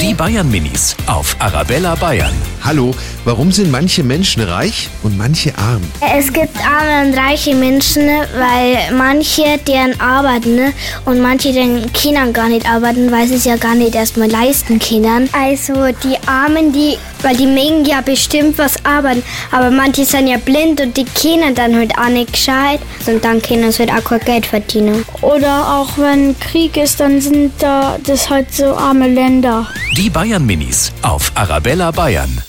Die Bayern Minis auf Arabella Bayern. Hallo, warum sind manche Menschen reich und manche arm? Es gibt arme und reiche Menschen, weil manche deren arbeiten ne? und manche den Kindern gar nicht arbeiten, weil sie es ja gar nicht erstmal leisten können. Also die Armen, die, weil die mögen ja bestimmt was arbeiten, aber manche sind ja blind und die kennen dann halt auch nicht gescheit und dann können sie halt auch kein Geld verdienen. Oder auch wenn Krieg ist, dann sind da das halt so arme Länder. Die Bayern Minis auf Arabella Bayern.